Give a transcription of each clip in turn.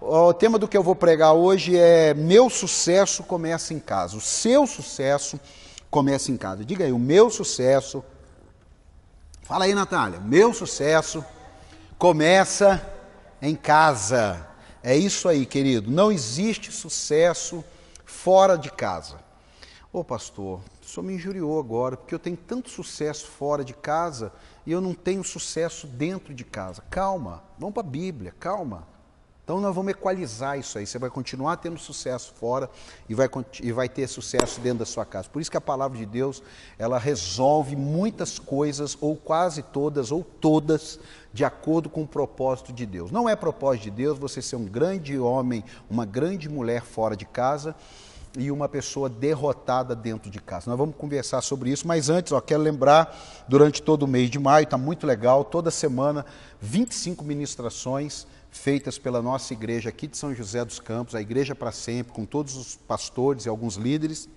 O tema do que eu vou pregar hoje é Meu sucesso começa em casa. O seu sucesso começa em casa. Diga aí, o meu sucesso. Fala aí, Natália. Meu sucesso começa em casa. É isso aí, querido. Não existe sucesso fora de casa. Ô pastor, o senhor me injuriou agora, porque eu tenho tanto sucesso fora de casa e eu não tenho sucesso dentro de casa. Calma, vamos para a Bíblia, calma. Então nós vamos equalizar isso aí. Você vai continuar tendo sucesso fora e vai, e vai ter sucesso dentro da sua casa. Por isso que a palavra de Deus, ela resolve muitas coisas, ou quase todas, ou todas, de acordo com o propósito de Deus. Não é propósito de Deus você ser um grande homem, uma grande mulher fora de casa e uma pessoa derrotada dentro de casa. Nós vamos conversar sobre isso, mas antes, ó, quero lembrar, durante todo o mês de maio, está muito legal, toda semana, 25 ministrações feitas pela nossa igreja aqui de São José dos Campos, a Igreja para Sempre, com todos os pastores e alguns líderes.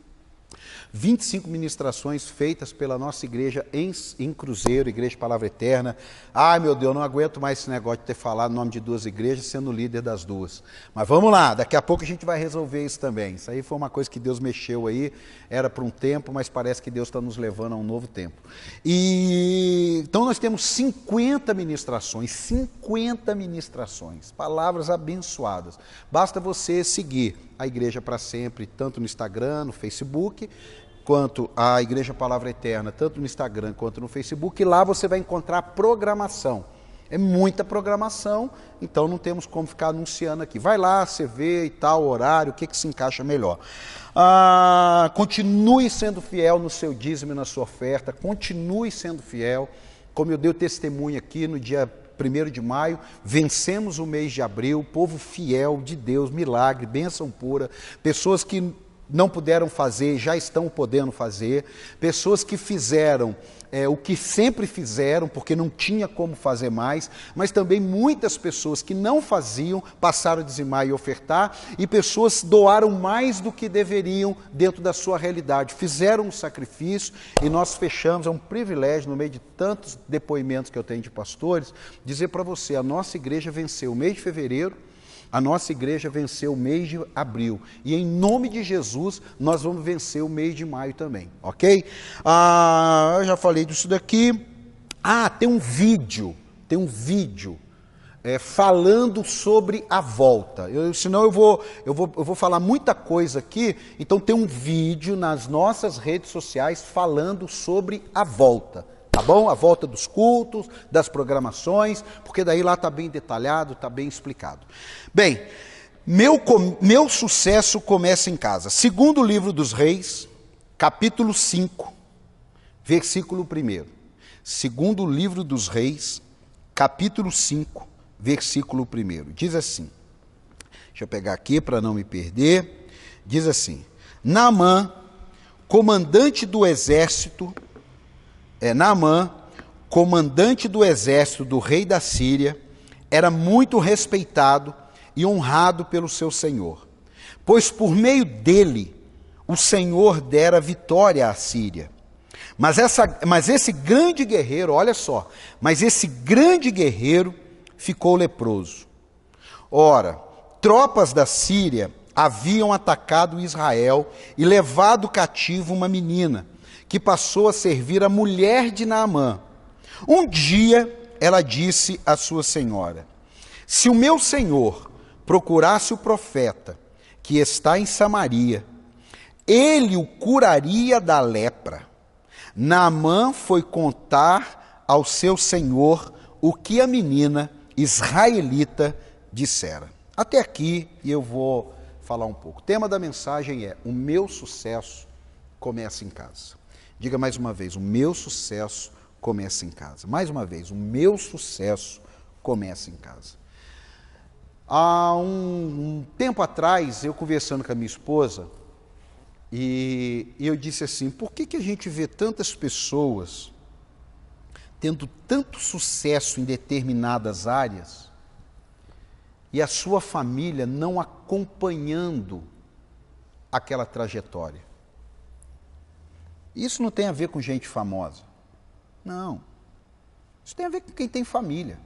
25 ministrações feitas pela nossa igreja em, em, Cruzeiro, Igreja Palavra Eterna. Ai meu Deus, não aguento mais esse negócio de ter falado o nome de duas igrejas sendo líder das duas. Mas vamos lá, daqui a pouco a gente vai resolver isso também. Isso aí foi uma coisa que Deus mexeu aí, era para um tempo, mas parece que Deus está nos levando a um novo tempo. E então nós temos 50 ministrações, 50 ministrações, palavras abençoadas. Basta você seguir a Igreja para Sempre, tanto no Instagram, no Facebook, quanto a Igreja Palavra Eterna, tanto no Instagram quanto no Facebook, e lá você vai encontrar programação. É muita programação, então não temos como ficar anunciando aqui. Vai lá, você vê e tal, horário, o que, que se encaixa melhor. Ah, continue sendo fiel no seu dízimo e na sua oferta, continue sendo fiel. Como eu dei o testemunho aqui no dia 1 de maio, vencemos o mês de abril, povo fiel de Deus, milagre, bênção pura, pessoas que não puderam fazer, já estão podendo fazer, pessoas que fizeram é, o que sempre fizeram, porque não tinha como fazer mais, mas também muitas pessoas que não faziam passaram a dizimar e ofertar, e pessoas doaram mais do que deveriam dentro da sua realidade, fizeram um sacrifício e nós fechamos. É um privilégio, no meio de tantos depoimentos que eu tenho de pastores, dizer para você: a nossa igreja venceu o mês de fevereiro a nossa igreja venceu o mês de abril e em nome de Jesus nós vamos vencer o mês de maio também, ok? Ah, eu já falei disso daqui. Ah, tem um vídeo, tem um vídeo é, falando sobre a volta. Eu, senão eu vou, eu, vou, eu vou falar muita coisa aqui, então tem um vídeo nas nossas redes sociais falando sobre a volta. Tá bom? A volta dos cultos, das programações, porque daí lá está bem detalhado, está bem explicado. Bem, meu, meu sucesso começa em casa. Segundo livro dos Reis, capítulo 5, versículo 1. Segundo livro dos Reis, capítulo 5, versículo 1. Diz assim: deixa eu pegar aqui para não me perder. Diz assim: Naamã, comandante do exército, é, Naamã, comandante do exército do rei da Síria, era muito respeitado e honrado pelo seu senhor, pois por meio dele o Senhor dera vitória à Síria. Mas, essa, mas esse grande guerreiro, olha só, mas esse grande guerreiro ficou leproso. Ora, tropas da Síria haviam atacado Israel e levado cativo uma menina, que passou a servir a mulher de Naamã. Um dia ela disse à sua senhora: Se o meu senhor procurasse o profeta que está em Samaria, ele o curaria da lepra. Naamã foi contar ao seu senhor o que a menina israelita dissera. Até aqui eu vou falar um pouco. O tema da mensagem é: O meu sucesso começa em casa. Diga mais uma vez: o meu sucesso começa em casa. Mais uma vez, o meu sucesso começa em casa. Há um, um tempo atrás, eu conversando com a minha esposa, e, e eu disse assim: por que, que a gente vê tantas pessoas tendo tanto sucesso em determinadas áreas e a sua família não acompanhando aquela trajetória? Isso não tem a ver com gente famosa. Não. Isso tem a ver com quem tem família.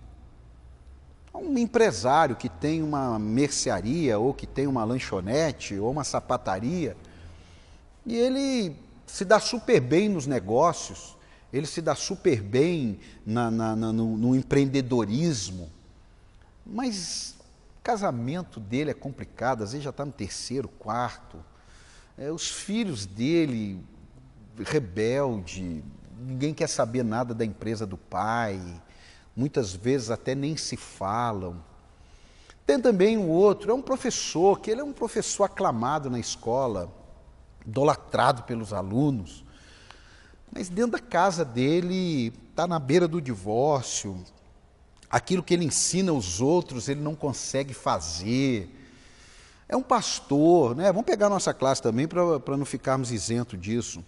um empresário que tem uma mercearia, ou que tem uma lanchonete, ou uma sapataria, e ele se dá super bem nos negócios, ele se dá super bem na, na, na, no, no empreendedorismo, mas o casamento dele é complicado, às vezes já está no terceiro, quarto, é, os filhos dele, rebelde, ninguém quer saber nada da empresa do pai, muitas vezes até nem se falam. Tem também um outro, é um professor, que ele é um professor aclamado na escola, idolatrado pelos alunos, mas dentro da casa dele está na beira do divórcio, aquilo que ele ensina aos outros ele não consegue fazer. É um pastor, né? Vamos pegar nossa classe também para não ficarmos isentos disso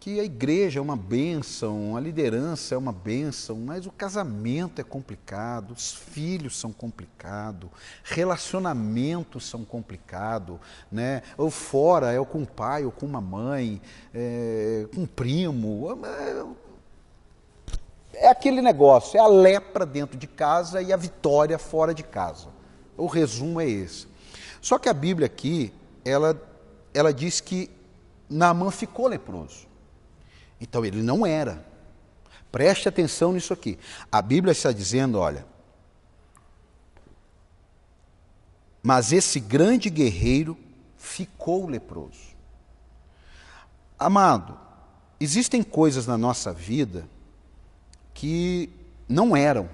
que a igreja é uma bênção, a liderança é uma bênção, mas o casamento é complicado, os filhos são complicados, relacionamentos são complicados, né? ou fora, é com o pai ou com uma mãe, é, com um primo. É, é aquele negócio, é a lepra dentro de casa e a vitória fora de casa. O resumo é esse. Só que a Bíblia aqui, ela, ela diz que Naamã ficou leproso. Então ele não era. Preste atenção nisso aqui. A Bíblia está dizendo, olha, mas esse grande guerreiro ficou leproso. Amado, existem coisas na nossa vida que não eram,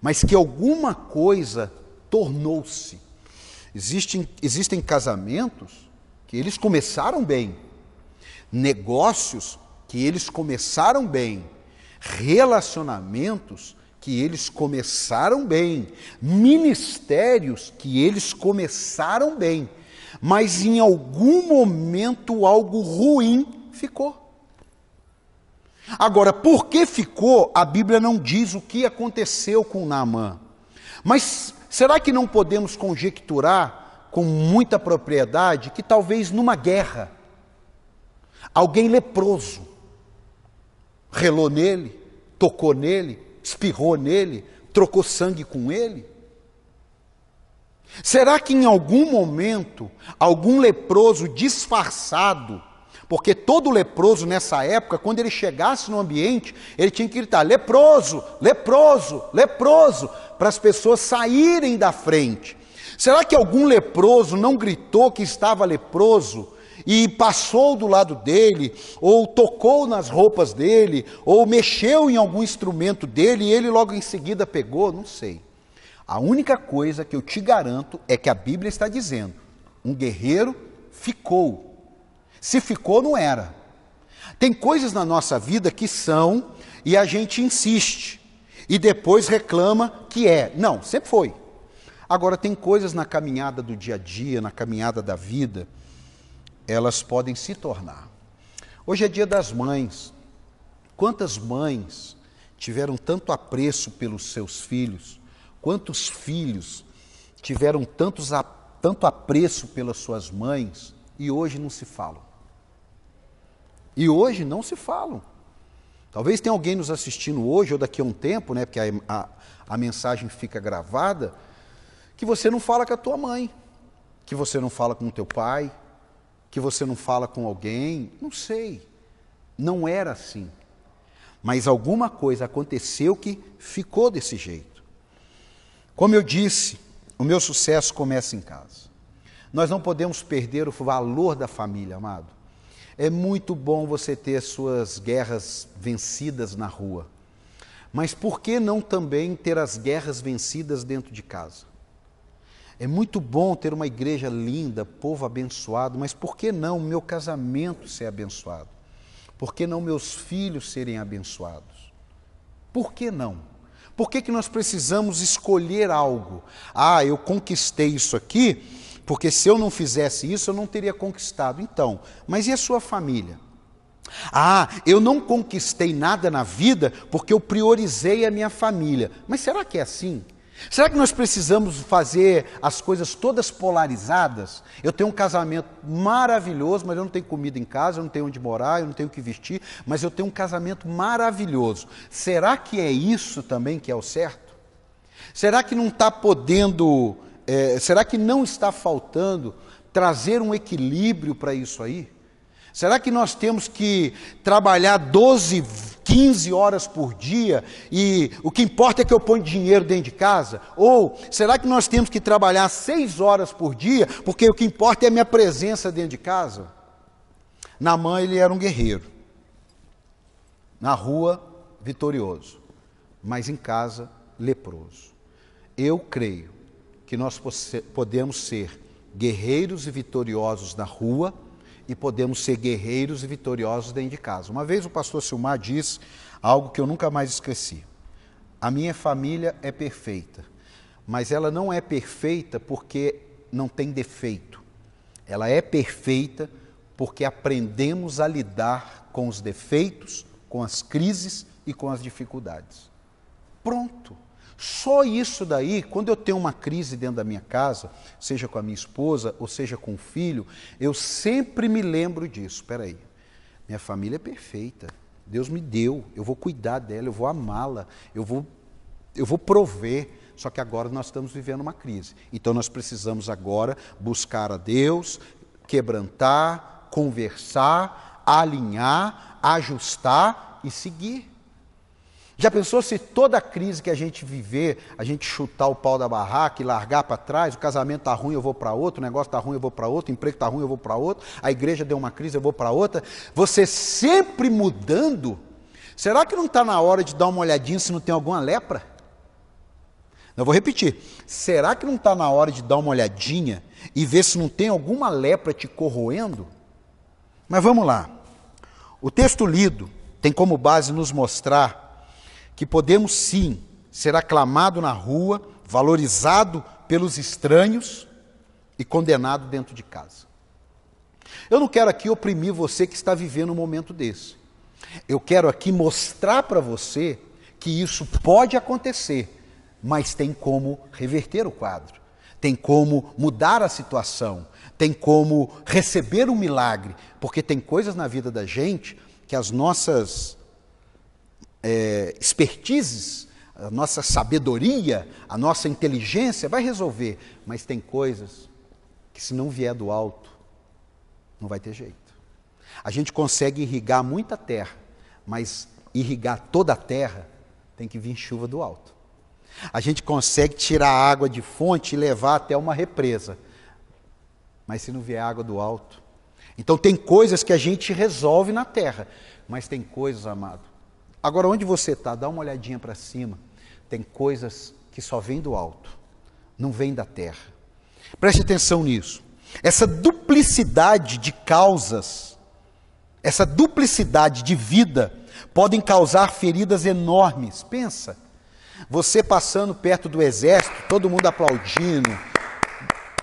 mas que alguma coisa tornou-se. Existem, existem casamentos que eles começaram bem, negócios que eles começaram bem, relacionamentos que eles começaram bem, ministérios que eles começaram bem, mas em algum momento algo ruim ficou. Agora, por que ficou, a Bíblia não diz o que aconteceu com Naamã. Mas será que não podemos conjecturar com muita propriedade que talvez numa guerra, Alguém leproso relou nele, tocou nele, espirrou nele, trocou sangue com ele? Será que em algum momento algum leproso disfarçado, porque todo leproso nessa época, quando ele chegasse no ambiente, ele tinha que gritar: leproso, leproso, leproso, para as pessoas saírem da frente. Será que algum leproso não gritou que estava leproso e passou do lado dele, ou tocou nas roupas dele, ou mexeu em algum instrumento dele e ele logo em seguida pegou, não sei. A única coisa que eu te garanto é que a Bíblia está dizendo: um guerreiro ficou. Se ficou, não era. Tem coisas na nossa vida que são e a gente insiste e depois reclama que é. Não, sempre foi. Agora, tem coisas na caminhada do dia a dia, na caminhada da vida, elas podem se tornar. Hoje é dia das mães. Quantas mães tiveram tanto apreço pelos seus filhos? Quantos filhos tiveram tantos, tanto apreço pelas suas mães e hoje não se falam? E hoje não se falam. Talvez tenha alguém nos assistindo hoje ou daqui a um tempo, né, porque a, a, a mensagem fica gravada, que você não fala com a tua mãe, que você não fala com o teu pai, que você não fala com alguém, não sei. Não era assim. Mas alguma coisa aconteceu que ficou desse jeito. Como eu disse, o meu sucesso começa em casa. Nós não podemos perder o valor da família, amado. É muito bom você ter suas guerras vencidas na rua. Mas por que não também ter as guerras vencidas dentro de casa? É muito bom ter uma igreja linda, povo abençoado, mas por que não meu casamento ser abençoado? Por que não meus filhos serem abençoados? Por que não? Por que, que nós precisamos escolher algo? Ah, eu conquistei isso aqui, porque se eu não fizesse isso, eu não teria conquistado. Então, mas e a sua família? Ah, eu não conquistei nada na vida porque eu priorizei a minha família. Mas será que é assim? Será que nós precisamos fazer as coisas todas polarizadas? Eu tenho um casamento maravilhoso, mas eu não tenho comida em casa, eu não tenho onde morar, eu não tenho o que vestir, mas eu tenho um casamento maravilhoso. Será que é isso também que é o certo? Será que não está podendo, é, será que não está faltando trazer um equilíbrio para isso aí? Será que nós temos que trabalhar 12, 15 horas por dia e o que importa é que eu ponho dinheiro dentro de casa? Ou será que nós temos que trabalhar 6 horas por dia porque o que importa é a minha presença dentro de casa? Na mãe ele era um guerreiro, na rua vitorioso, mas em casa leproso. Eu creio que nós podemos ser guerreiros e vitoriosos na rua e podemos ser guerreiros e vitoriosos dentro de casa. Uma vez o pastor Silmar disse algo que eu nunca mais esqueci. A minha família é perfeita, mas ela não é perfeita porque não tem defeito. Ela é perfeita porque aprendemos a lidar com os defeitos, com as crises e com as dificuldades. Pronto. Só isso daí, quando eu tenho uma crise dentro da minha casa, seja com a minha esposa ou seja com o filho, eu sempre me lembro disso. Espera aí, minha família é perfeita. Deus me deu, eu vou cuidar dela, eu vou amá-la, eu vou, eu vou prover. Só que agora nós estamos vivendo uma crise. Então nós precisamos agora buscar a Deus, quebrantar, conversar, alinhar, ajustar e seguir. Já pensou se toda crise que a gente viver, a gente chutar o pau da barraca e largar para trás, o casamento está ruim, eu vou para outro, o negócio está ruim, eu vou para outro, o emprego está ruim, eu vou para outro, a igreja deu uma crise, eu vou para outra, você sempre mudando, será que não está na hora de dar uma olhadinha se não tem alguma lepra? Eu vou repetir, será que não está na hora de dar uma olhadinha e ver se não tem alguma lepra te corroendo? Mas vamos lá, o texto lido tem como base nos mostrar que podemos sim ser aclamado na rua, valorizado pelos estranhos e condenado dentro de casa. Eu não quero aqui oprimir você que está vivendo um momento desse. Eu quero aqui mostrar para você que isso pode acontecer, mas tem como reverter o quadro, tem como mudar a situação, tem como receber um milagre, porque tem coisas na vida da gente que as nossas é, expertises, a nossa sabedoria, a nossa inteligência vai resolver, mas tem coisas que, se não vier do alto, não vai ter jeito. A gente consegue irrigar muita terra, mas irrigar toda a terra tem que vir chuva do alto. A gente consegue tirar água de fonte e levar até uma represa, mas se não vier água do alto. Então, tem coisas que a gente resolve na terra, mas tem coisas, amado, Agora, onde você está, dá uma olhadinha para cima. Tem coisas que só vêm do alto, não vêm da terra. Preste atenção nisso. Essa duplicidade de causas, essa duplicidade de vida, podem causar feridas enormes. Pensa, você passando perto do exército, todo mundo aplaudindo,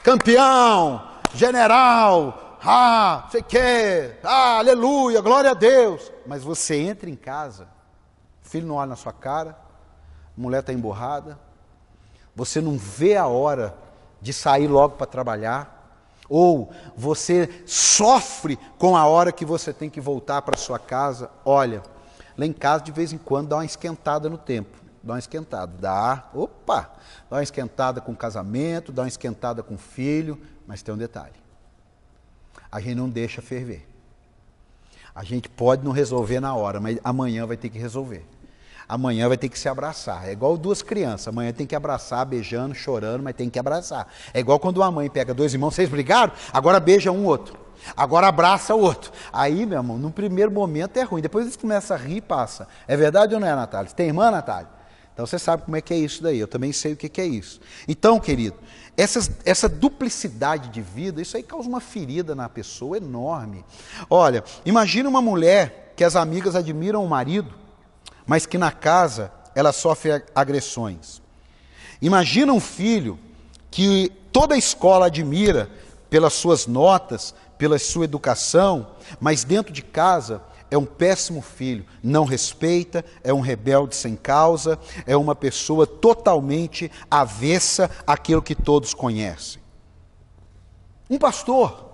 campeão, general, ah, sei que, ah, aleluia, glória a Deus. Mas você entra em casa, filho não olha na sua cara, a mulher está emborrada, você não vê a hora de sair logo para trabalhar, ou você sofre com a hora que você tem que voltar para sua casa. Olha, lá em casa de vez em quando dá uma esquentada no tempo, dá uma esquentada, dá, opa, dá uma esquentada com o casamento, dá uma esquentada com o filho, mas tem um detalhe: a gente não deixa ferver. A gente pode não resolver na hora, mas amanhã vai ter que resolver amanhã vai ter que se abraçar. É igual duas crianças, amanhã tem que abraçar, beijando, chorando, mas tem que abraçar. É igual quando uma mãe pega dois irmãos, vocês brigaram? Agora beija um outro. Agora abraça o outro. Aí, meu irmão, no primeiro momento é ruim, depois eles começam a rir e passa. É verdade ou não é, Natália? Você tem irmã, Natália? Então você sabe como é que é isso daí, eu também sei o que, é isso. Então, querido, essa duplicidade de vida, isso aí causa uma ferida na pessoa enorme. Olha, imagina uma mulher que as amigas admiram o marido, mas que na casa ela sofre agressões. Imagina um filho que toda a escola admira pelas suas notas, pela sua educação, mas dentro de casa é um péssimo filho, não respeita, é um rebelde sem causa, é uma pessoa totalmente avessa àquilo que todos conhecem. Um pastor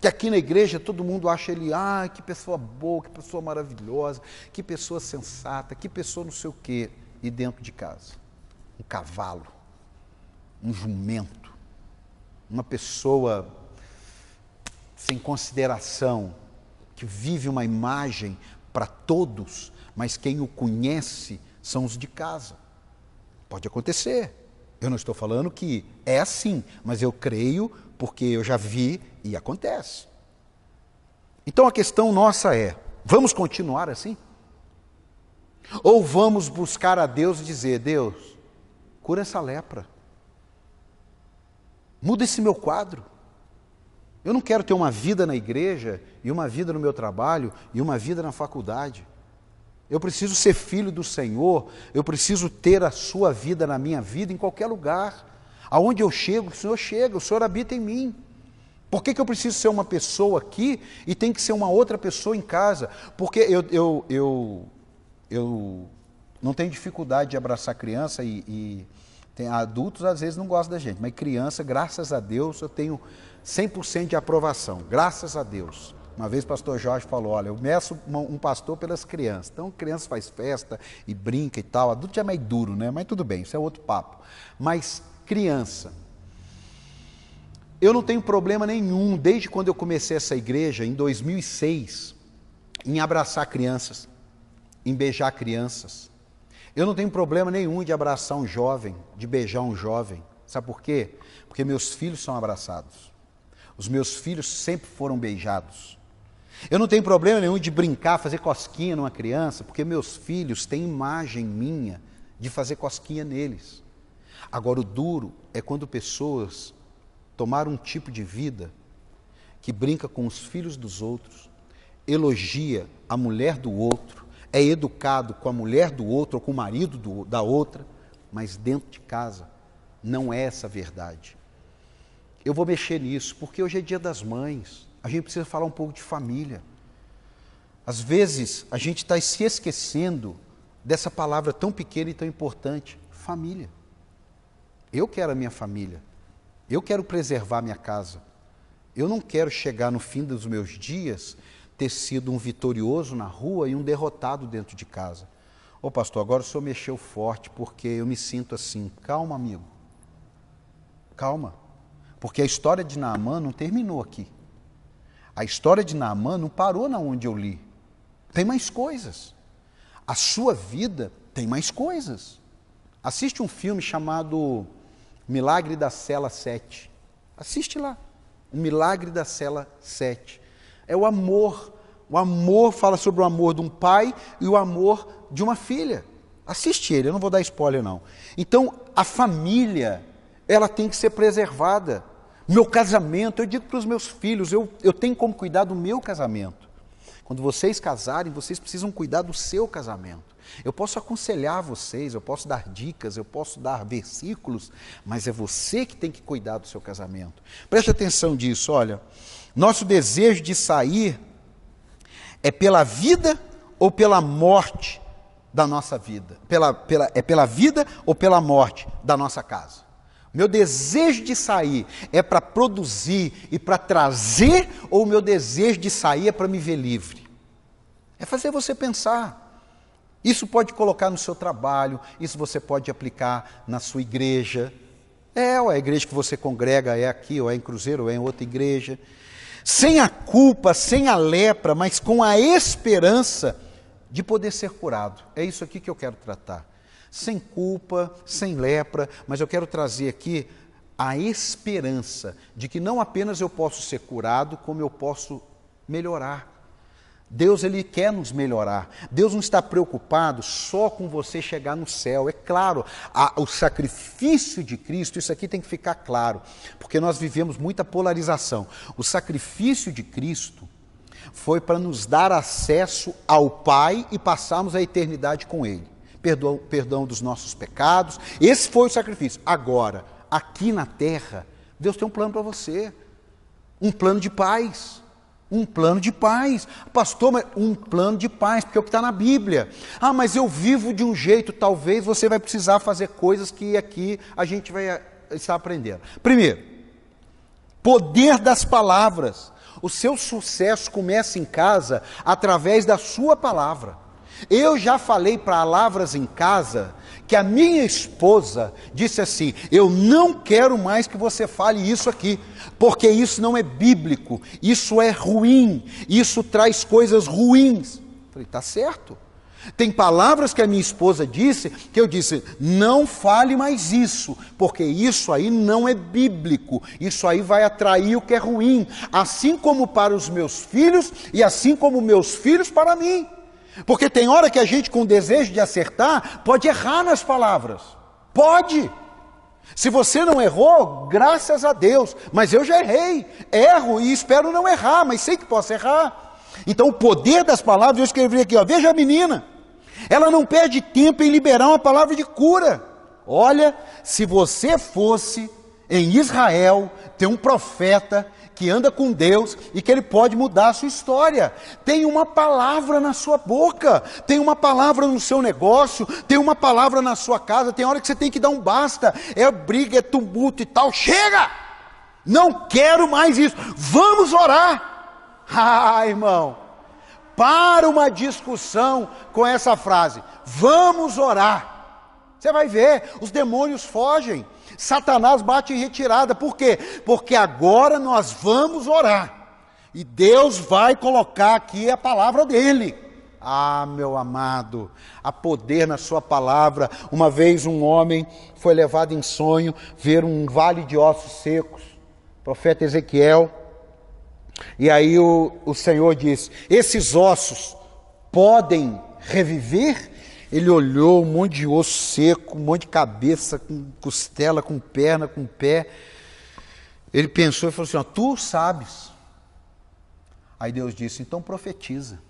que aqui na igreja todo mundo acha ele, ah, que pessoa boa, que pessoa maravilhosa, que pessoa sensata, que pessoa não sei o quê, e dentro de casa. um cavalo, um jumento, uma pessoa sem consideração, que vive uma imagem para todos, mas quem o conhece são os de casa. Pode acontecer. Eu não estou falando que é assim, mas eu creio porque eu já vi e acontece. Então a questão nossa é: vamos continuar assim? Ou vamos buscar a Deus e dizer: Deus, cura essa lepra, muda esse meu quadro. Eu não quero ter uma vida na igreja e uma vida no meu trabalho e uma vida na faculdade. Eu preciso ser filho do Senhor, eu preciso ter a sua vida na minha vida em qualquer lugar. Aonde eu chego, o Senhor chega, o Senhor habita em mim. Por que, que eu preciso ser uma pessoa aqui e tem que ser uma outra pessoa em casa? Porque eu, eu, eu, eu não tenho dificuldade de abraçar criança e, e tem, adultos às vezes não gostam da gente, mas criança, graças a Deus, eu tenho 100% de aprovação, graças a Deus. Uma vez o pastor Jorge falou: Olha, eu meço um pastor pelas crianças. Então, criança faz festa e brinca e tal. Adulto já é meio duro, né? Mas tudo bem, isso é outro papo. Mas criança, eu não tenho problema nenhum, desde quando eu comecei essa igreja, em 2006, em abraçar crianças, em beijar crianças. Eu não tenho problema nenhum de abraçar um jovem, de beijar um jovem. Sabe por quê? Porque meus filhos são abraçados. Os meus filhos sempre foram beijados. Eu não tenho problema nenhum de brincar, fazer cosquinha numa criança, porque meus filhos têm imagem minha de fazer cosquinha neles. Agora, o duro é quando pessoas tomaram um tipo de vida que brinca com os filhos dos outros, elogia a mulher do outro, é educado com a mulher do outro ou com o marido do, da outra, mas dentro de casa não é essa verdade. Eu vou mexer nisso, porque hoje é dia das mães, a gente precisa falar um pouco de família. Às vezes a gente está se esquecendo dessa palavra tão pequena e tão importante: família. Eu quero a minha família. Eu quero preservar minha casa. Eu não quero chegar no fim dos meus dias ter sido um vitorioso na rua e um derrotado dentro de casa. Ô pastor, agora o senhor mexeu forte porque eu me sinto assim. Calma, amigo. Calma. Porque a história de Naamã não terminou aqui. A história de Naamã não parou na onde eu li. Tem mais coisas. A sua vida tem mais coisas. Assiste um filme chamado Milagre da Cela 7. Assiste lá. O Milagre da Cela 7. É o amor. O amor fala sobre o amor de um pai e o amor de uma filha. Assiste ele, eu não vou dar spoiler não. Então, a família, ela tem que ser preservada. Meu casamento, eu digo para os meus filhos, eu, eu tenho como cuidar do meu casamento. Quando vocês casarem, vocês precisam cuidar do seu casamento. Eu posso aconselhar vocês, eu posso dar dicas, eu posso dar versículos, mas é você que tem que cuidar do seu casamento. Preste atenção disso, olha. Nosso desejo de sair é pela vida ou pela morte da nossa vida? Pela, pela, é pela vida ou pela morte da nossa casa? Meu desejo de sair é para produzir e para trazer, ou o meu desejo de sair é para me ver livre? É fazer você pensar. Isso pode colocar no seu trabalho, isso você pode aplicar na sua igreja. É, ou a igreja que você congrega é aqui, ou é em Cruzeiro, ou é em outra igreja. Sem a culpa, sem a lepra, mas com a esperança de poder ser curado. É isso aqui que eu quero tratar. Sem culpa, sem lepra, mas eu quero trazer aqui a esperança de que não apenas eu posso ser curado, como eu posso melhorar. Deus ele quer nos melhorar. Deus não está preocupado só com você chegar no céu. É claro, a, o sacrifício de Cristo, isso aqui tem que ficar claro, porque nós vivemos muita polarização. O sacrifício de Cristo foi para nos dar acesso ao Pai e passarmos a eternidade com Ele. Perdão, perdão dos nossos pecados. Esse foi o sacrifício. Agora, aqui na terra, Deus tem um plano para você, um plano de paz. Um plano de paz. Pastor, mas um plano de paz, porque é o que está na Bíblia. Ah, mas eu vivo de um jeito, talvez você vai precisar fazer coisas que aqui a gente vai eh, estar aprendendo. Primeiro, poder das palavras. O seu sucesso começa em casa através da sua palavra. Eu já falei palavras em casa que a minha esposa disse assim: Eu não quero mais que você fale isso aqui, porque isso não é bíblico, isso é ruim, isso traz coisas ruins. Eu falei: Tá certo. Tem palavras que a minha esposa disse que eu disse: não fale mais isso, porque isso aí não é bíblico, isso aí vai atrair o que é ruim, assim como para os meus filhos e assim como meus filhos para mim. Porque tem hora que a gente, com desejo de acertar, pode errar nas palavras. Pode. Se você não errou, graças a Deus, mas eu já errei, erro e espero não errar, mas sei que posso errar. Então, o poder das palavras, eu escrevi aqui, ó, veja a menina. Ela não perde tempo em liberar uma palavra de cura. Olha, se você fosse em Israel ter um profeta que anda com Deus e que ele pode mudar a sua história. Tem uma palavra na sua boca, tem uma palavra no seu negócio, tem uma palavra na sua casa. Tem hora que você tem que dar um basta. É briga, é tumulto e tal. Chega! Não quero mais isso. Vamos orar. Ah, irmão, para uma discussão com essa frase: vamos orar. Você vai ver, os demônios fogem, Satanás bate em retirada, por quê? Porque agora nós vamos orar, e Deus vai colocar aqui a palavra dele. Ah, meu amado, há poder na sua palavra. Uma vez um homem foi levado em sonho ver um vale de ossos secos. Profeta Ezequiel e aí o, o Senhor diz: Esses ossos podem reviver? Ele olhou um monte de osso seco, um monte de cabeça, com costela, com perna, com pé. Ele pensou e falou assim: ó, Tu sabes. Aí Deus disse: Então profetiza.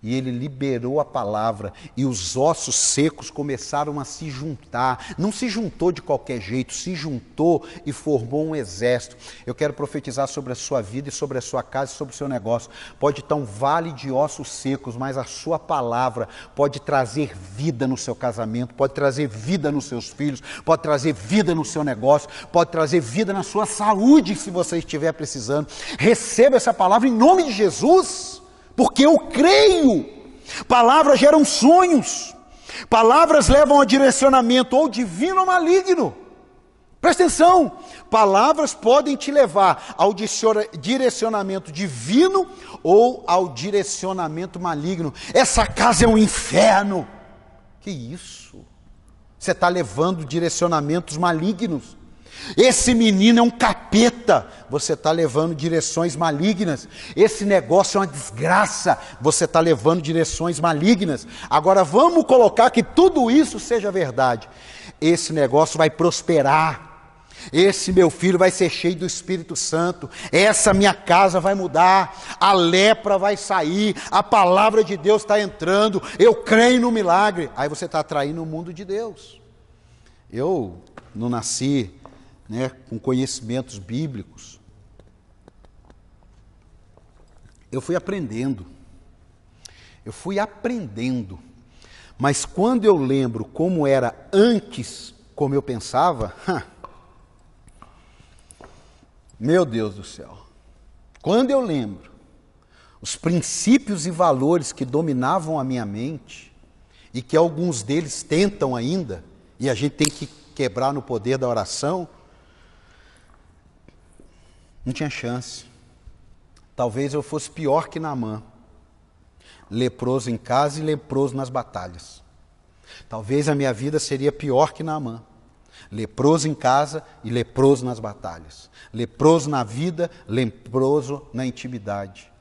E ele liberou a palavra, e os ossos secos começaram a se juntar. Não se juntou de qualquer jeito, se juntou e formou um exército. Eu quero profetizar sobre a sua vida e sobre a sua casa e sobre o seu negócio. Pode estar um vale de ossos secos, mas a sua palavra pode trazer vida no seu casamento, pode trazer vida nos seus filhos, pode trazer vida no seu negócio, pode trazer vida na sua saúde, se você estiver precisando. Receba essa palavra em nome de Jesus porque eu creio. Palavras geram sonhos, palavras levam a direcionamento ou divino ou maligno. Presta atenção, palavras podem te levar ao direcionamento divino ou ao direcionamento maligno. Essa casa é um inferno. Que isso? Você está levando direcionamentos malignos. Esse menino é um capeta, você está levando direções malignas. Esse negócio é uma desgraça, você está levando direções malignas. Agora vamos colocar que tudo isso seja verdade. Esse negócio vai prosperar. Esse meu filho vai ser cheio do Espírito Santo. Essa minha casa vai mudar. A lepra vai sair. A palavra de Deus está entrando. Eu creio no milagre. Aí você está atraindo o mundo de Deus. Eu não nasci né, com conhecimentos bíblicos. Eu fui aprendendo. Eu fui aprendendo. Mas quando eu lembro como era antes, como eu pensava, meu Deus do céu. Quando eu lembro os princípios e valores que dominavam a minha mente, e que alguns deles tentam ainda, e a gente tem que quebrar no poder da oração, não tinha chance. Talvez eu fosse pior que Naamã. Leproso em casa e leproso nas batalhas. Talvez a minha vida seria pior que Naamã. Leproso em casa e leproso nas batalhas. Leproso na vida, leproso na intimidade.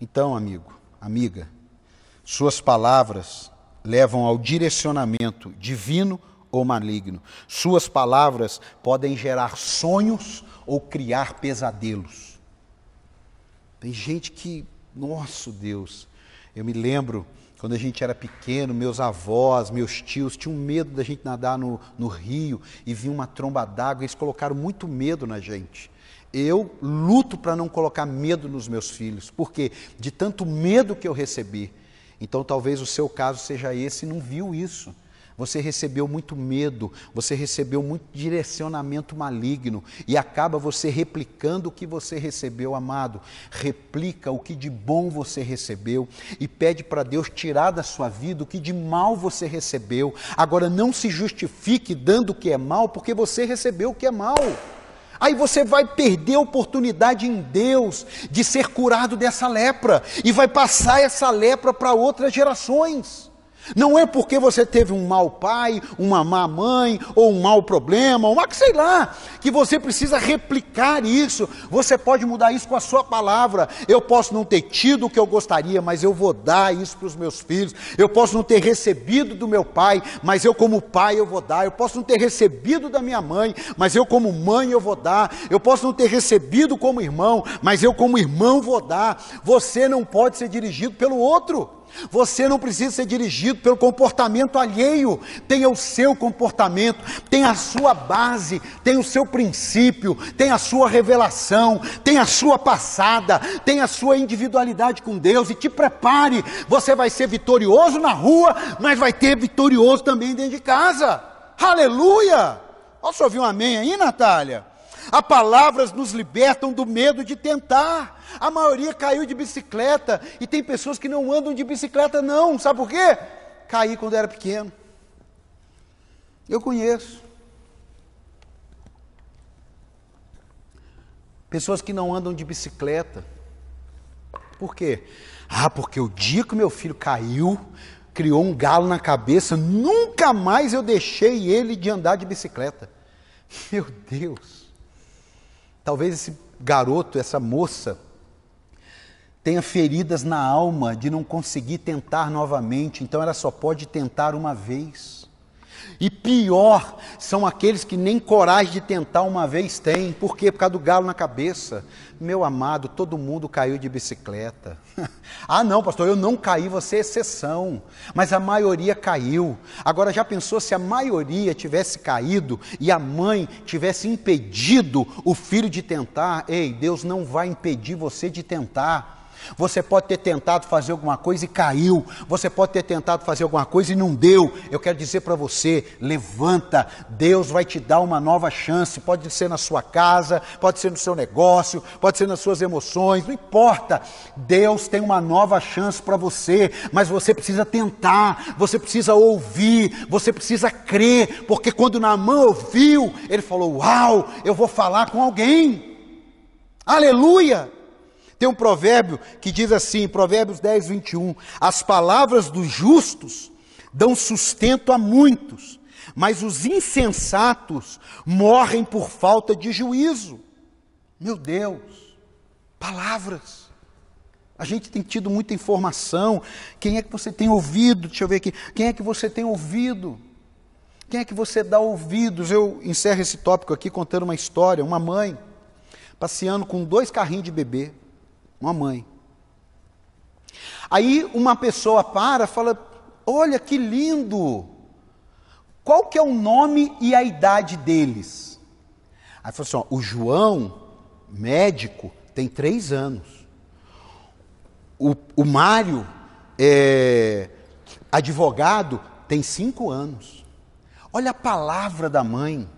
Então, amigo, amiga, suas palavras levam ao direcionamento divino ou maligno. Suas palavras podem gerar sonhos ou criar pesadelos. Tem gente que, nosso Deus, eu me lembro quando a gente era pequeno, meus avós, meus tios tinham medo da gente nadar no, no rio e vinha uma tromba d'água, eles colocaram muito medo na gente. Eu luto para não colocar medo nos meus filhos, porque de tanto medo que eu recebi. Então talvez o seu caso seja esse não viu isso. Você recebeu muito medo, você recebeu muito direcionamento maligno e acaba você replicando o que você recebeu, amado. Replica o que de bom você recebeu e pede para Deus tirar da sua vida o que de mal você recebeu. Agora não se justifique dando o que é mal, porque você recebeu o que é mal. Aí você vai perder a oportunidade em Deus de ser curado dessa lepra e vai passar essa lepra para outras gerações. Não é porque você teve um mau pai, uma má mãe, ou um mau problema, uma que sei lá, que você precisa replicar isso. Você pode mudar isso com a sua palavra. Eu posso não ter tido o que eu gostaria, mas eu vou dar isso para os meus filhos. Eu posso não ter recebido do meu pai, mas eu como pai eu vou dar. Eu posso não ter recebido da minha mãe, mas eu como mãe eu vou dar. Eu posso não ter recebido como irmão, mas eu como irmão vou dar. Você não pode ser dirigido pelo outro. Você não precisa ser dirigido pelo comportamento alheio, tenha o seu comportamento, tem a sua base, tem o seu princípio, tem a sua revelação, tem a sua passada, tem a sua individualidade com Deus e te prepare. Você vai ser vitorioso na rua, mas vai ter vitorioso também dentro de casa. Aleluia! Posso ouvir um amém aí, Natália? As palavras nos libertam do medo de tentar. A maioria caiu de bicicleta e tem pessoas que não andam de bicicleta, não. Sabe por quê? Caí quando era pequeno. Eu conheço. Pessoas que não andam de bicicleta. Por quê? Ah, porque o dia que meu filho caiu, criou um galo na cabeça, nunca mais eu deixei ele de andar de bicicleta. Meu Deus. Talvez esse garoto, essa moça, tenha feridas na alma de não conseguir tentar novamente, então ela só pode tentar uma vez. E pior são aqueles que nem coragem de tentar uma vez têm. Por quê? Por causa do galo na cabeça. Meu amado, todo mundo caiu de bicicleta. ah, não, pastor, eu não caí, você é exceção. Mas a maioria caiu. Agora, já pensou se a maioria tivesse caído e a mãe tivesse impedido o filho de tentar? Ei, Deus não vai impedir você de tentar. Você pode ter tentado fazer alguma coisa e caiu. Você pode ter tentado fazer alguma coisa e não deu. Eu quero dizer para você: levanta. Deus vai te dar uma nova chance. Pode ser na sua casa, pode ser no seu negócio, pode ser nas suas emoções, não importa. Deus tem uma nova chance para você, mas você precisa tentar, você precisa ouvir, você precisa crer, porque quando Naamã ouviu, ele falou: Uau, eu vou falar com alguém. Aleluia! Tem um provérbio que diz assim, Provérbios 10, 21, as palavras dos justos dão sustento a muitos, mas os insensatos morrem por falta de juízo. Meu Deus, palavras. A gente tem tido muita informação. Quem é que você tem ouvido? Deixa eu ver aqui. Quem é que você tem ouvido? Quem é que você dá ouvidos? Eu encerro esse tópico aqui contando uma história. Uma mãe passeando com dois carrinhos de bebê uma mãe. Aí uma pessoa para, fala: "Olha que lindo! Qual que é o nome e a idade deles?" Aí falou assim: ó, "O João, médico, tem três anos. O, o Mário, é, advogado, tem cinco anos. Olha a palavra da mãe.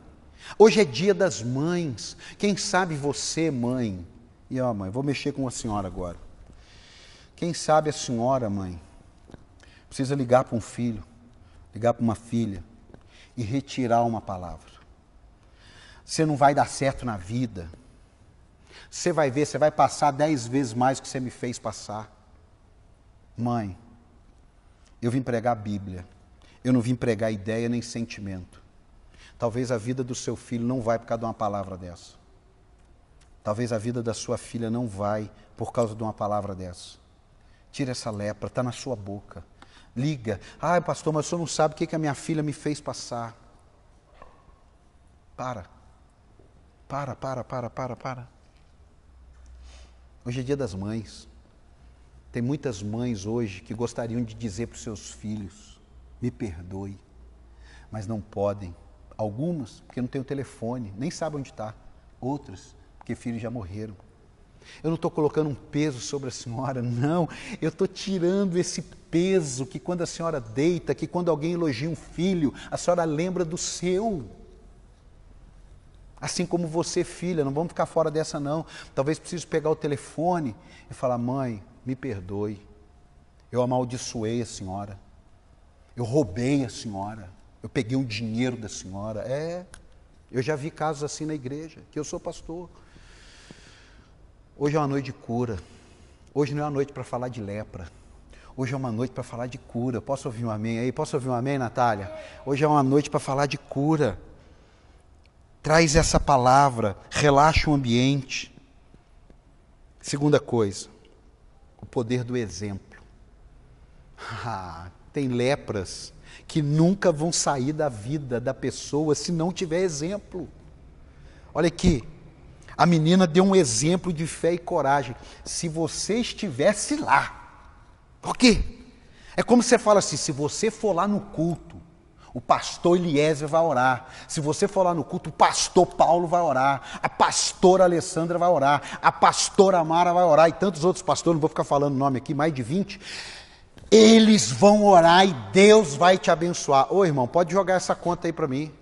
Hoje é dia das mães. Quem sabe você, mãe, e ó, mãe, vou mexer com a senhora agora. Quem sabe a senhora, mãe, precisa ligar para um filho, ligar para uma filha e retirar uma palavra. Você não vai dar certo na vida. Você vai ver, você vai passar dez vezes mais que você me fez passar. Mãe, eu vim pregar a Bíblia. Eu não vim pregar ideia nem sentimento. Talvez a vida do seu filho não vai por causa de uma palavra dessa. Talvez a vida da sua filha não vai por causa de uma palavra dessa. Tira essa lepra, está na sua boca. Liga. Ai, pastor, mas o senhor não sabe o que, que a minha filha me fez passar. Para. Para, para, para, para, para. Hoje é dia das mães. Tem muitas mães hoje que gostariam de dizer para os seus filhos: me perdoe, mas não podem. Algumas, porque não tem o telefone, nem sabem onde está. Outras, porque filhos já morreram. Eu não estou colocando um peso sobre a senhora, não. Eu estou tirando esse peso que quando a senhora deita, que quando alguém elogia um filho, a senhora lembra do seu. Assim como você, filha, não vamos ficar fora dessa não. Talvez precise pegar o telefone e falar: mãe, me perdoe. Eu amaldiçoei a senhora. Eu roubei a senhora. Eu peguei um dinheiro da senhora. É, eu já vi casos assim na igreja, que eu sou pastor. Hoje é uma noite de cura. Hoje não é uma noite para falar de lepra. Hoje é uma noite para falar de cura. Posso ouvir um amém aí? Posso ouvir um amém, Natália? Hoje é uma noite para falar de cura. Traz essa palavra, relaxa o ambiente. Segunda coisa, o poder do exemplo. Ah, tem lepras que nunca vão sair da vida da pessoa se não tiver exemplo. Olha aqui, a menina deu um exemplo de fé e coragem. Se você estivesse lá, por quê? É como você fala assim: se você for lá no culto, o pastor Eliezer vai orar. Se você for lá no culto, o pastor Paulo vai orar. A pastora Alessandra vai orar. A pastora Amara vai orar. E tantos outros pastores, não vou ficar falando nome aqui, mais de 20. Eles vão orar e Deus vai te abençoar. Ô irmão, pode jogar essa conta aí para mim.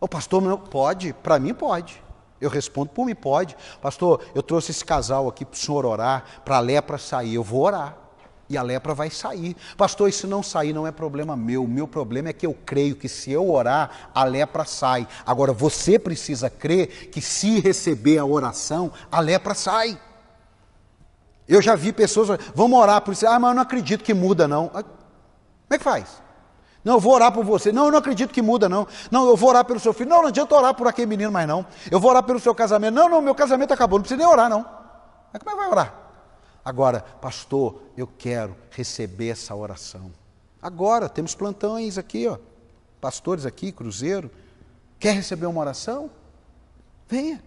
Ô pastor, não, pode? Para mim pode. Eu respondo por mim, pode. Pastor, eu trouxe esse casal aqui para o senhor orar, para a lepra sair. Eu vou orar e a lepra vai sair. Pastor, e se não sair não é problema meu. O meu problema é que eu creio que se eu orar, a lepra sai. Agora você precisa crer que se receber a oração, a lepra sai. Eu já vi pessoas, vamos orar por isso. Ah, mas eu não acredito que muda, não. Ah, como é que faz? Não, eu vou orar por você. Não, eu não acredito que muda, não. Não, eu vou orar pelo seu filho. Não, não adianta orar por aquele menino mais, não. Eu vou orar pelo seu casamento. Não, não, meu casamento acabou. Não precisa nem orar, não. Mas como é que vai orar? Agora, pastor, eu quero receber essa oração. Agora, temos plantões aqui, ó. Pastores aqui, cruzeiro. Quer receber uma oração? Venha.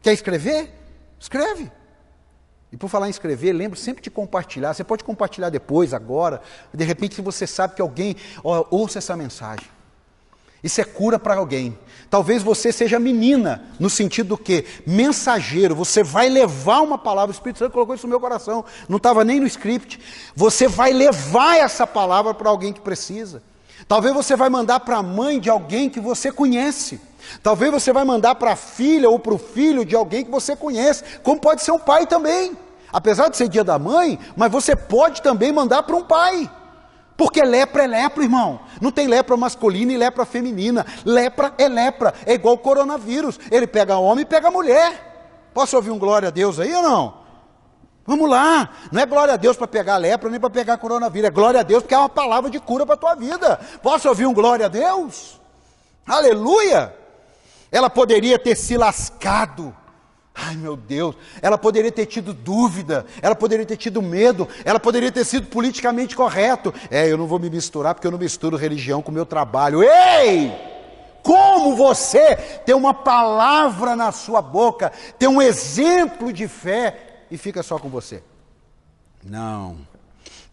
Quer escrever? Escreve. E por falar em escrever, lembre sempre de compartilhar. Você pode compartilhar depois, agora. De repente, se você sabe que alguém ouça essa mensagem. Isso é cura para alguém. Talvez você seja menina, no sentido do que? Mensageiro. Você vai levar uma palavra. O Espírito Santo colocou isso no meu coração. Não estava nem no script. Você vai levar essa palavra para alguém que precisa. Talvez você vai mandar para a mãe de alguém que você conhece. Talvez você vai mandar para a filha ou para o filho de alguém que você conhece. Como pode ser um pai também. Apesar de ser dia da mãe, mas você pode também mandar para um pai. Porque lepra é lepra, irmão. Não tem lepra masculina e lepra feminina. Lepra é lepra. É igual o coronavírus. Ele pega homem e pega mulher. Posso ouvir um glória a Deus aí ou não? Vamos lá. Não é glória a Deus para pegar lepra nem para pegar coronavírus. É glória a Deus porque é uma palavra de cura para a tua vida. Posso ouvir um glória a Deus? Aleluia! Ela poderia ter se lascado Ai meu Deus, ela poderia ter tido dúvida, ela poderia ter tido medo, ela poderia ter sido politicamente correto. É, eu não vou me misturar porque eu não misturo religião com o meu trabalho. Ei! Como você tem uma palavra na sua boca, tem um exemplo de fé e fica só com você? Não.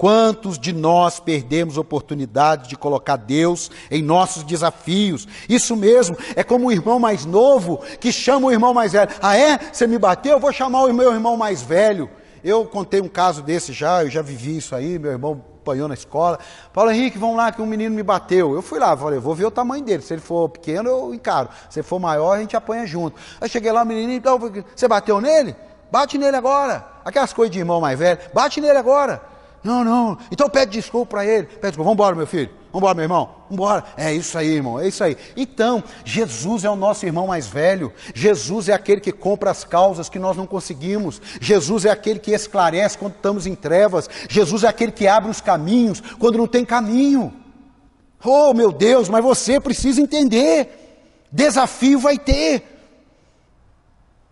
Quantos de nós perdemos oportunidade de colocar Deus em nossos desafios? Isso mesmo, é como o irmão mais novo que chama o irmão mais velho. Ah, é? Você me bateu? Eu vou chamar o meu irmão mais velho. Eu contei um caso desse já, eu já vivi isso aí, meu irmão apanhou na escola. Paulo Henrique, vamos lá que um menino me bateu. Eu fui lá, falei, vou ver o tamanho dele. Se ele for pequeno, eu encaro. Se ele for maior, a gente apanha junto. Aí cheguei lá, o menino, então, você bateu nele? Bate nele agora. Aquelas coisas de irmão mais velho, bate nele agora. Não, não. Então pede desculpa para ele. Pede desculpa. Vamos embora, meu filho. Vamos embora, meu irmão. Vamos embora. É isso aí, irmão. É isso aí. Então, Jesus é o nosso irmão mais velho. Jesus é aquele que compra as causas que nós não conseguimos. Jesus é aquele que esclarece quando estamos em trevas. Jesus é aquele que abre os caminhos quando não tem caminho. Oh, meu Deus, mas você precisa entender. Desafio vai ter.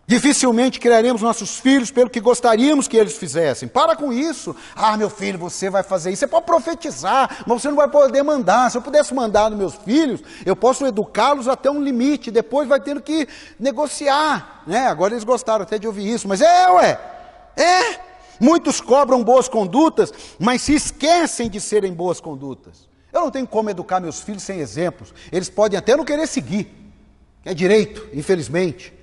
Dificilmente criaremos nossos filhos pelo que gostaríamos que eles fizessem. Para com isso. Ah, meu filho, você vai fazer isso. Você pode profetizar, mas você não vai poder mandar. Se eu pudesse mandar nos meus filhos, eu posso educá-los até um limite. Depois vai tendo que negociar. Né? Agora eles gostaram até de ouvir isso. Mas é, ué. É. Muitos cobram boas condutas, mas se esquecem de serem boas condutas. Eu não tenho como educar meus filhos sem exemplos. Eles podem até não querer seguir. É direito, infelizmente.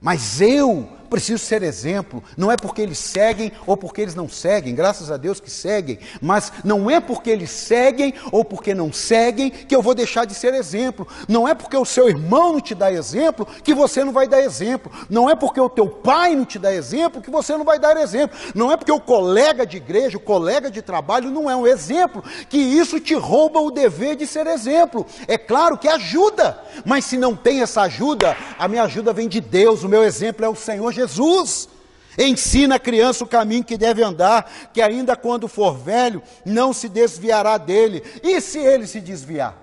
Mas eu preciso ser exemplo. Não é porque eles seguem ou porque eles não seguem, graças a Deus que seguem, mas não é porque eles seguem ou porque não seguem que eu vou deixar de ser exemplo. Não é porque o seu irmão não te dá exemplo que você não vai dar exemplo. Não é porque o teu pai não te dá exemplo que você não vai dar exemplo. Não é porque o colega de igreja, o colega de trabalho não é um exemplo que isso te rouba o dever de ser exemplo. É claro que ajuda, mas se não tem essa ajuda, a minha ajuda vem de Deus, o meu exemplo é o Senhor Jesus. Ensina a criança o caminho que deve andar, que ainda quando for velho, não se desviará dele. E se ele se desviar?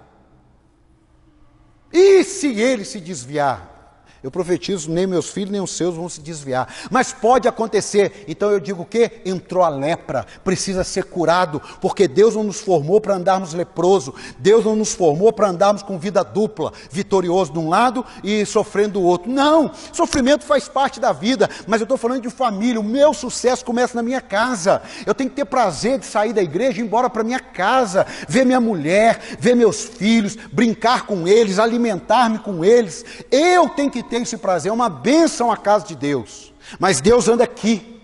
E se ele se desviar? Eu profetizo, nem meus filhos, nem os seus vão se desviar. Mas pode acontecer. Então eu digo o quê? Entrou a lepra, precisa ser curado, porque Deus não nos formou para andarmos leproso. Deus não nos formou para andarmos com vida dupla, vitorioso de um lado e sofrendo do outro. Não, sofrimento faz parte da vida, mas eu estou falando de família. O meu sucesso começa na minha casa. Eu tenho que ter prazer de sair da igreja e ir embora para minha casa, ver minha mulher, ver meus filhos, brincar com eles, alimentar-me com eles. Eu tenho que ter esse prazer, é uma bênção a casa de Deus. Mas Deus anda aqui.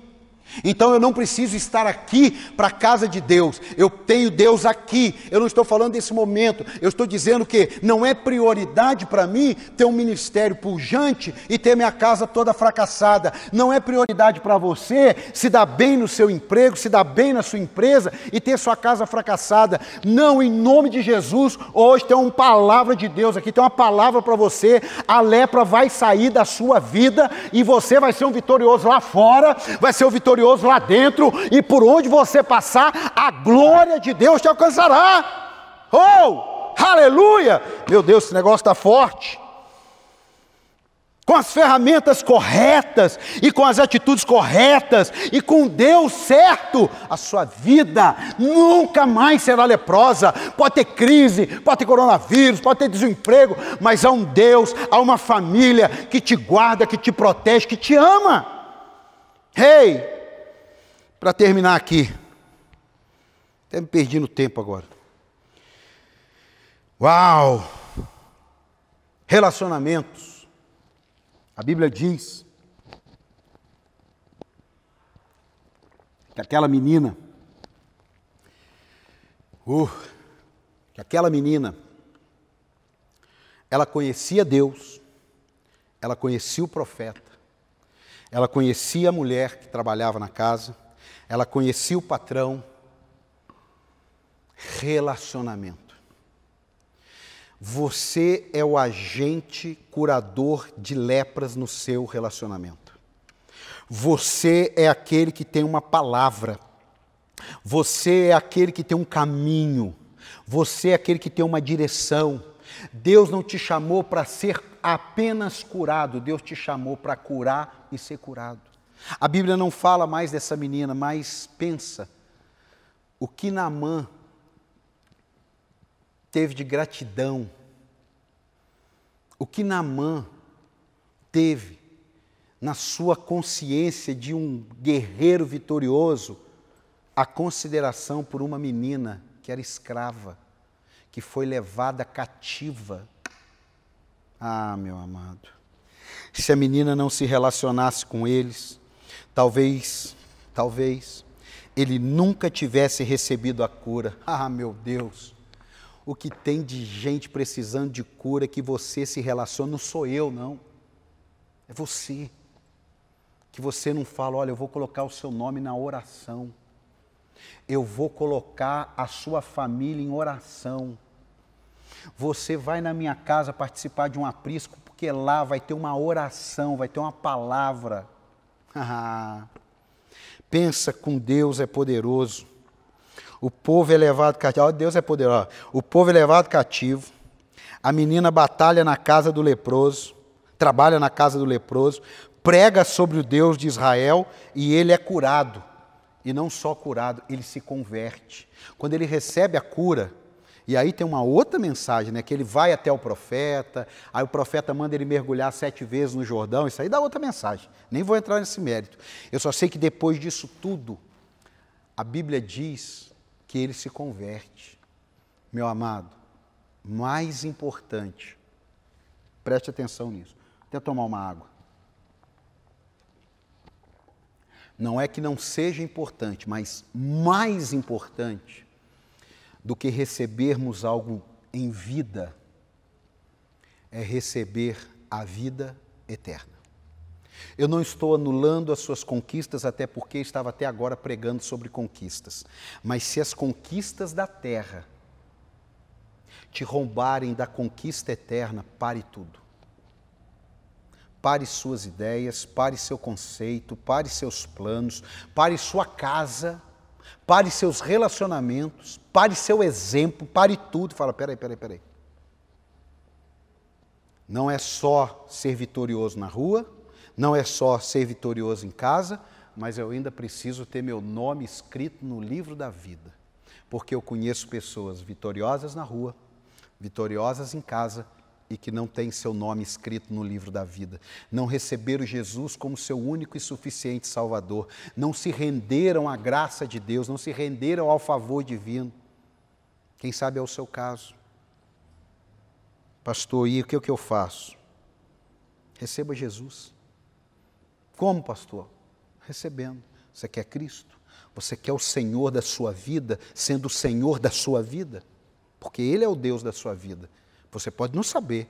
Então eu não preciso estar aqui para a casa de Deus, eu tenho Deus aqui. Eu não estou falando desse momento, eu estou dizendo que não é prioridade para mim ter um ministério pujante e ter minha casa toda fracassada. Não é prioridade para você se dar bem no seu emprego, se dar bem na sua empresa e ter sua casa fracassada. Não, em nome de Jesus, hoje tem uma palavra de Deus aqui, tem uma palavra para você. A lepra vai sair da sua vida e você vai ser um vitorioso lá fora, vai ser um vitorioso glorioso lá dentro, e por onde você passar, a glória de Deus te alcançará. Oh, aleluia! Meu Deus, esse negócio está forte. Com as ferramentas corretas e com as atitudes corretas e com Deus certo, a sua vida nunca mais será leprosa. Pode ter crise, pode ter coronavírus, pode ter desemprego, mas há um Deus, há uma família que te guarda, que te protege, que te ama. Ei, hey, para terminar aqui, até me perdi no tempo agora. Uau! Relacionamentos. A Bíblia diz que aquela menina, uh, que aquela menina, ela conhecia Deus, ela conhecia o profeta, ela conhecia a mulher que trabalhava na casa, ela conhecia o patrão. Relacionamento. Você é o agente curador de lepras no seu relacionamento. Você é aquele que tem uma palavra. Você é aquele que tem um caminho. Você é aquele que tem uma direção. Deus não te chamou para ser apenas curado, Deus te chamou para curar e ser curado. A Bíblia não fala mais dessa menina, mas pensa o que Naamã teve de gratidão, o que Naamã teve na sua consciência de um guerreiro vitorioso, a consideração por uma menina que era escrava, que foi levada cativa. Ah, meu amado, se a menina não se relacionasse com eles, Talvez, talvez, ele nunca tivesse recebido a cura. Ah, meu Deus, o que tem de gente precisando de cura que você se relaciona, não sou eu, não. É você. Que você não fala, olha, eu vou colocar o seu nome na oração. Eu vou colocar a sua família em oração. Você vai na minha casa participar de um aprisco, porque lá vai ter uma oração, vai ter uma palavra. Pensa com Deus é poderoso. O povo é levado cativo. Deus é poderoso. O povo é levado cativo. A menina batalha na casa do leproso, trabalha na casa do leproso, prega sobre o Deus de Israel e ele é curado. E não só curado, ele se converte. Quando ele recebe a cura, e aí tem uma outra mensagem, né? Que ele vai até o profeta, aí o profeta manda ele mergulhar sete vezes no Jordão, isso aí dá outra mensagem. Nem vou entrar nesse mérito. Eu só sei que depois disso tudo, a Bíblia diz que ele se converte. Meu amado, mais importante, preste atenção nisso. Até tomar uma água. não é que não seja importante, mas mais importante do que recebermos algo em vida é receber a vida eterna. Eu não estou anulando as suas conquistas, até porque estava até agora pregando sobre conquistas. Mas se as conquistas da terra te roubarem da conquista eterna, pare tudo. Pare suas ideias, pare seu conceito, pare seus planos, pare sua casa, pare seus relacionamentos, pare seu exemplo, pare tudo. Fala, peraí, peraí, peraí. Não é só ser vitorioso na rua, não é só ser vitorioso em casa, mas eu ainda preciso ter meu nome escrito no livro da vida. Porque eu conheço pessoas vitoriosas na rua, vitoriosas em casa e que não têm seu nome escrito no livro da vida. Não receberam Jesus como seu único e suficiente Salvador. Não se renderam à graça de Deus, não se renderam ao favor divino. Quem sabe é o seu caso. Pastor, e o que, é que eu faço? Receba Jesus. Como, pastor? Recebendo. Você quer Cristo? Você quer o Senhor da sua vida, sendo o Senhor da sua vida? Porque Ele é o Deus da sua vida. Você pode não saber,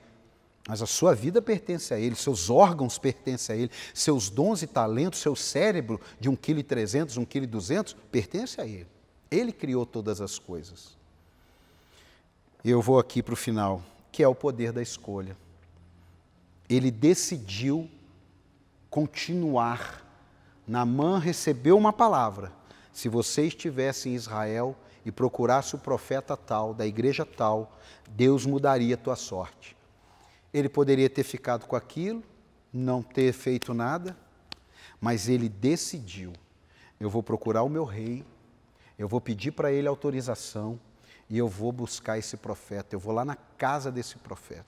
mas a sua vida pertence a Ele, seus órgãos pertencem a Ele, seus dons e talentos, seu cérebro de 1,3 kg, 1,2 kg, pertence a Ele. Ele criou todas as coisas. E eu vou aqui para o final, que é o poder da escolha. Ele decidiu continuar. Namã recebeu uma palavra. Se você estivesse em Israel e procurasse o profeta tal, da igreja tal, Deus mudaria a tua sorte. Ele poderia ter ficado com aquilo, não ter feito nada, mas ele decidiu: eu vou procurar o meu rei, eu vou pedir para ele autorização e eu vou buscar esse profeta, eu vou lá na casa desse profeta.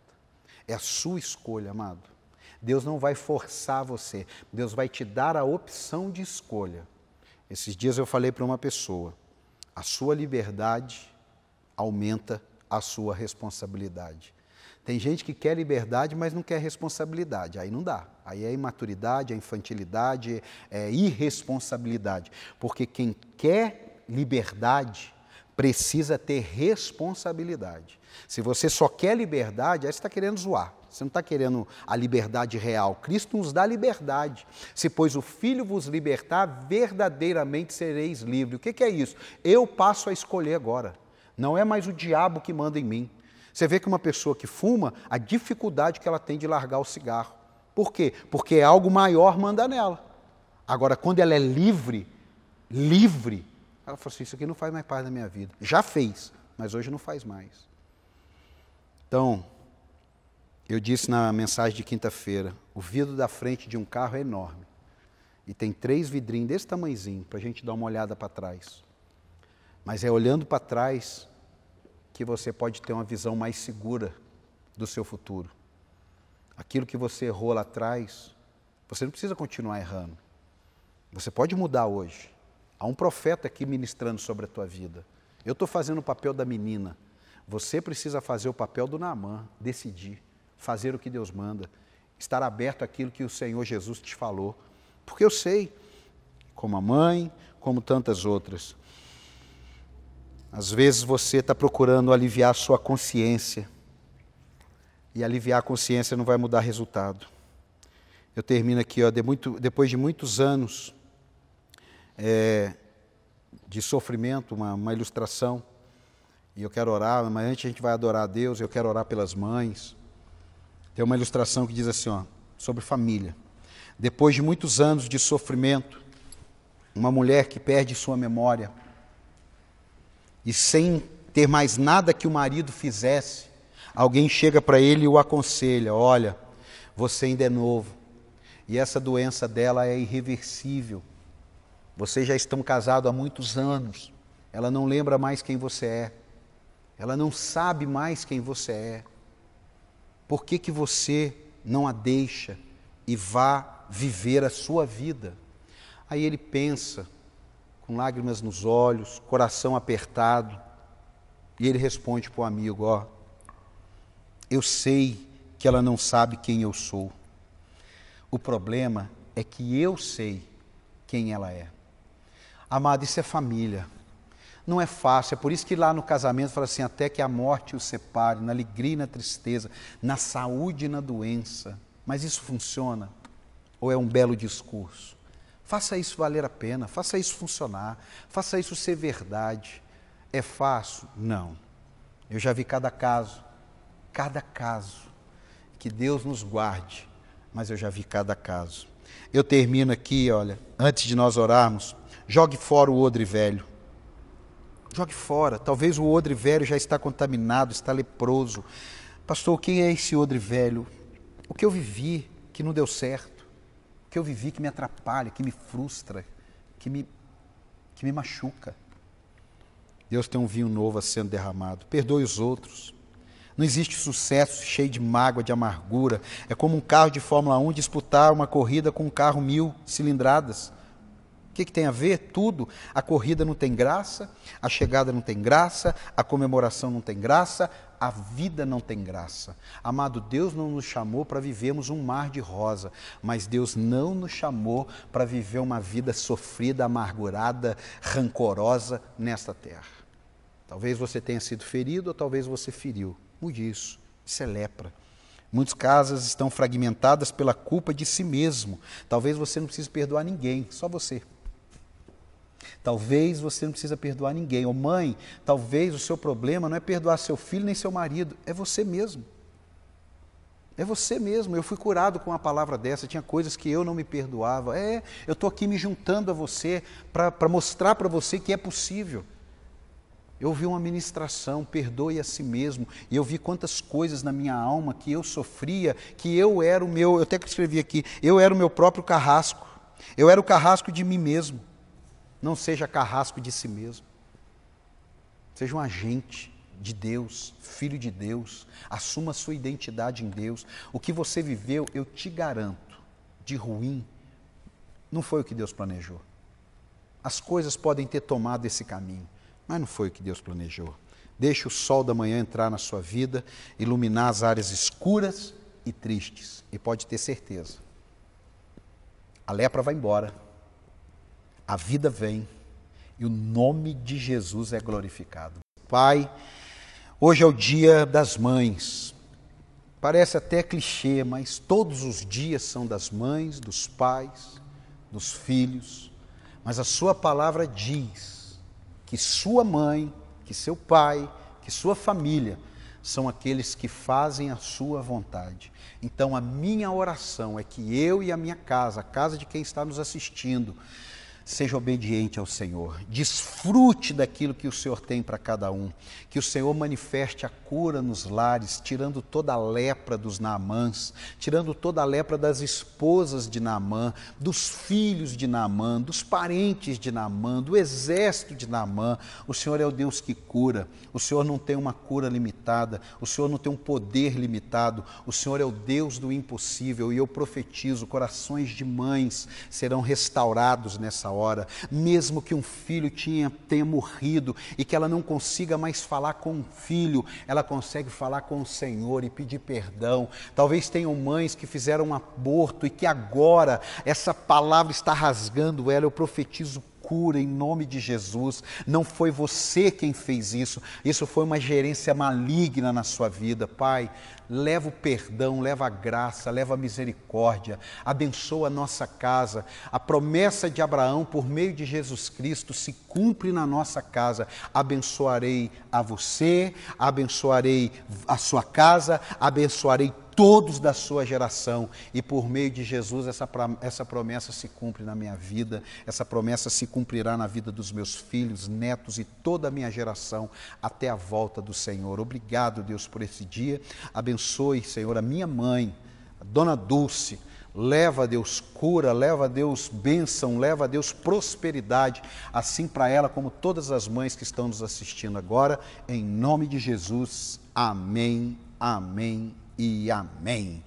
É a sua escolha, amado. Deus não vai forçar você, Deus vai te dar a opção de escolha. Esses dias eu falei para uma pessoa: a sua liberdade aumenta a sua responsabilidade. Tem gente que quer liberdade, mas não quer responsabilidade. Aí não dá. Aí é imaturidade, é infantilidade, é irresponsabilidade. Porque quem quer liberdade precisa ter responsabilidade. Se você só quer liberdade, aí você está querendo zoar. Você não está querendo a liberdade real. Cristo nos dá liberdade. Se, pois, o Filho vos libertar, verdadeiramente sereis livres. O que, que é isso? Eu passo a escolher agora. Não é mais o diabo que manda em mim. Você vê que uma pessoa que fuma, a dificuldade que ela tem de largar o cigarro. Por quê? Porque é algo maior manda nela. Agora, quando ela é livre, livre, ela fala assim: Isso aqui não faz mais parte da minha vida. Já fez, mas hoje não faz mais. Então, eu disse na mensagem de quinta-feira: o vidro da frente de um carro é enorme. E tem três vidrinhos desse tamanhozinho para a gente dar uma olhada para trás. Mas é olhando para trás que você pode ter uma visão mais segura do seu futuro. Aquilo que você errou lá atrás, você não precisa continuar errando. Você pode mudar hoje. Há um profeta aqui ministrando sobre a tua vida. Eu estou fazendo o papel da menina. Você precisa fazer o papel do Naamã, decidir fazer o que Deus manda, estar aberto àquilo que o Senhor Jesus te falou. Porque eu sei, como a mãe, como tantas outras. Às vezes você está procurando aliviar a sua consciência. E aliviar a consciência não vai mudar resultado. Eu termino aqui, ó, de muito, depois de muitos anos é, de sofrimento, uma, uma ilustração. E eu quero orar, mas antes a gente vai adorar a Deus, eu quero orar pelas mães. Tem uma ilustração que diz assim, ó, sobre família. Depois de muitos anos de sofrimento, uma mulher que perde sua memória e sem ter mais nada que o marido fizesse, alguém chega para ele e o aconselha: Olha, você ainda é novo e essa doença dela é irreversível. Vocês já estão casados há muitos anos. Ela não lembra mais quem você é. Ela não sabe mais quem você é. Por que, que você não a deixa e vá viver a sua vida? Aí ele pensa, com lágrimas nos olhos, coração apertado, e ele responde para o amigo: Ó, eu sei que ela não sabe quem eu sou. O problema é que eu sei quem ela é. Amado, isso é família. Não é fácil, é por isso que lá no casamento fala assim: até que a morte os separe, na alegria e na tristeza, na saúde e na doença. Mas isso funciona? Ou é um belo discurso? Faça isso valer a pena, faça isso funcionar, faça isso ser verdade. É fácil? Não. Eu já vi cada caso, cada caso. Que Deus nos guarde, mas eu já vi cada caso. Eu termino aqui, olha, antes de nós orarmos, jogue fora o odre velho. Jogue fora. Talvez o odre velho já está contaminado, está leproso. Pastor, quem é esse odre velho? O que eu vivi que não deu certo? O que eu vivi que me atrapalha, que me frustra, que me, que me machuca? Deus tem um vinho novo sendo derramado. Perdoe os outros. Não existe sucesso cheio de mágoa, de amargura. É como um carro de Fórmula 1 disputar uma corrida com um carro mil cilindradas. O que, que tem a ver? Tudo. A corrida não tem graça, a chegada não tem graça, a comemoração não tem graça, a vida não tem graça. Amado, Deus não nos chamou para vivermos um mar de rosa, mas Deus não nos chamou para viver uma vida sofrida, amargurada, rancorosa nesta terra. Talvez você tenha sido ferido ou talvez você feriu. Mude isso. Isso é lepra. Muitas casas estão fragmentadas pela culpa de si mesmo. Talvez você não precise perdoar ninguém, só você. Talvez você não precisa perdoar ninguém. Ou mãe, talvez o seu problema não é perdoar seu filho nem seu marido, é você mesmo. É você mesmo. Eu fui curado com uma palavra dessa. Tinha coisas que eu não me perdoava. É, eu estou aqui me juntando a você para mostrar para você que é possível. Eu ouvi uma ministração, perdoe a si mesmo, e eu vi quantas coisas na minha alma que eu sofria, que eu era o meu, eu até que escrevi aqui, eu era o meu próprio carrasco. Eu era o carrasco de mim mesmo. Não seja carrasco de si mesmo. Seja um agente de Deus, filho de Deus. Assuma sua identidade em Deus. O que você viveu, eu te garanto, de ruim, não foi o que Deus planejou. As coisas podem ter tomado esse caminho. Mas não foi o que Deus planejou. Deixe o sol da manhã entrar na sua vida, iluminar as áreas escuras e tristes. E pode ter certeza. A lepra vai embora. A vida vem. E o nome de Jesus é glorificado. Pai, hoje é o dia das mães. Parece até clichê, mas todos os dias são das mães, dos pais, dos filhos. Mas a Sua palavra diz que sua mãe, que seu pai, que sua família são aqueles que fazem a sua vontade. Então, a minha oração é que eu e a minha casa, a casa de quem está nos assistindo, Seja obediente ao Senhor, desfrute daquilo que o Senhor tem para cada um, que o Senhor manifeste a cura nos lares, tirando toda a lepra dos Naamãs, tirando toda a lepra das esposas de Naamã, dos filhos de Naamã, dos parentes de Naamã, do exército de Naamã. O Senhor é o Deus que cura, o Senhor não tem uma cura limitada, o Senhor não tem um poder limitado, o Senhor é o Deus do impossível. E eu profetizo: corações de mães serão restaurados nessa hora, mesmo que um filho tinha, tenha morrido e que ela não consiga mais falar com o filho, ela consegue falar com o Senhor e pedir perdão. Talvez tenham mães que fizeram um aborto e que agora essa palavra está rasgando ela. Eu profetizo cura em nome de Jesus. Não foi você quem fez isso, isso foi uma gerência maligna na sua vida. Pai, leva o perdão, leva a graça, leva a misericórdia, abençoa a nossa casa. A promessa de Abraão por meio de Jesus Cristo se cumpre na nossa casa. Abençoarei a você, abençoarei a sua casa, abençoarei todos da sua geração. E por meio de Jesus, essa, essa promessa se cumpre na minha vida, essa promessa se cumprirá na vida dos meus filhos, netos e toda a minha geração, até a volta do Senhor. Obrigado, Deus, por esse dia. Abençoe, Senhor, a minha mãe, a dona Dulce. Leva Deus cura, leva Deus bênção, leva Deus prosperidade, assim para ela como todas as mães que estão nos assistindo agora, em nome de Jesus. Amém, amém e amém.